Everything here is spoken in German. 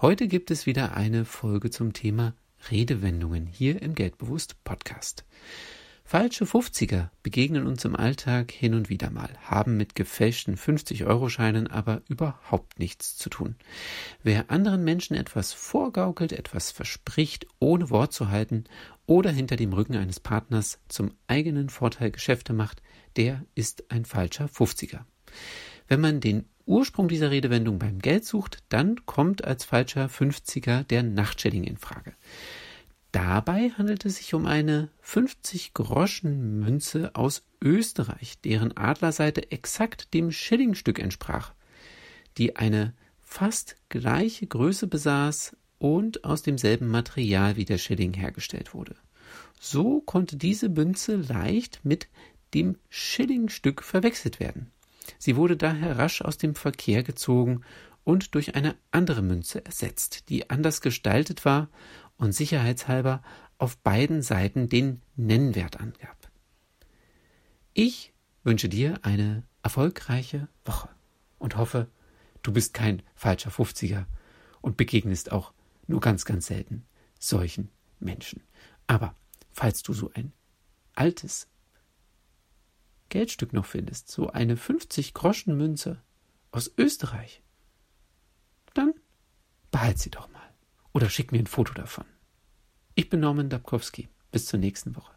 Heute gibt es wieder eine Folge zum Thema Redewendungen hier im Geldbewusst Podcast. Falsche 50er begegnen uns im Alltag hin und wieder mal, haben mit gefälschten 50-Euro-Scheinen aber überhaupt nichts zu tun. Wer anderen Menschen etwas vorgaukelt, etwas verspricht, ohne Wort zu halten oder hinter dem Rücken eines Partners zum eigenen Vorteil Geschäfte macht, der ist ein falscher 50er. Wenn man den Ursprung dieser Redewendung beim Geld sucht, dann kommt als falscher 50er der Nachtschilling in Frage. Dabei handelt es sich um eine 50-Groschen-Münze aus Österreich, deren Adlerseite exakt dem Schillingstück entsprach, die eine fast gleiche Größe besaß und aus demselben Material wie der Schilling hergestellt wurde. So konnte diese Münze leicht mit dem Schillingstück verwechselt werden. Sie wurde daher rasch aus dem Verkehr gezogen und durch eine andere Münze ersetzt, die anders gestaltet war und sicherheitshalber auf beiden Seiten den Nennwert angab. Ich wünsche dir eine erfolgreiche Woche und hoffe, du bist kein falscher 50er und begegnest auch nur ganz, ganz selten solchen Menschen. Aber falls du so ein altes Geldstück noch findest, so eine 50-Groschen-Münze aus Österreich, dann behalt sie doch mal oder schick mir ein Foto davon. Ich bin Norman Dabkowski. Bis zur nächsten Woche.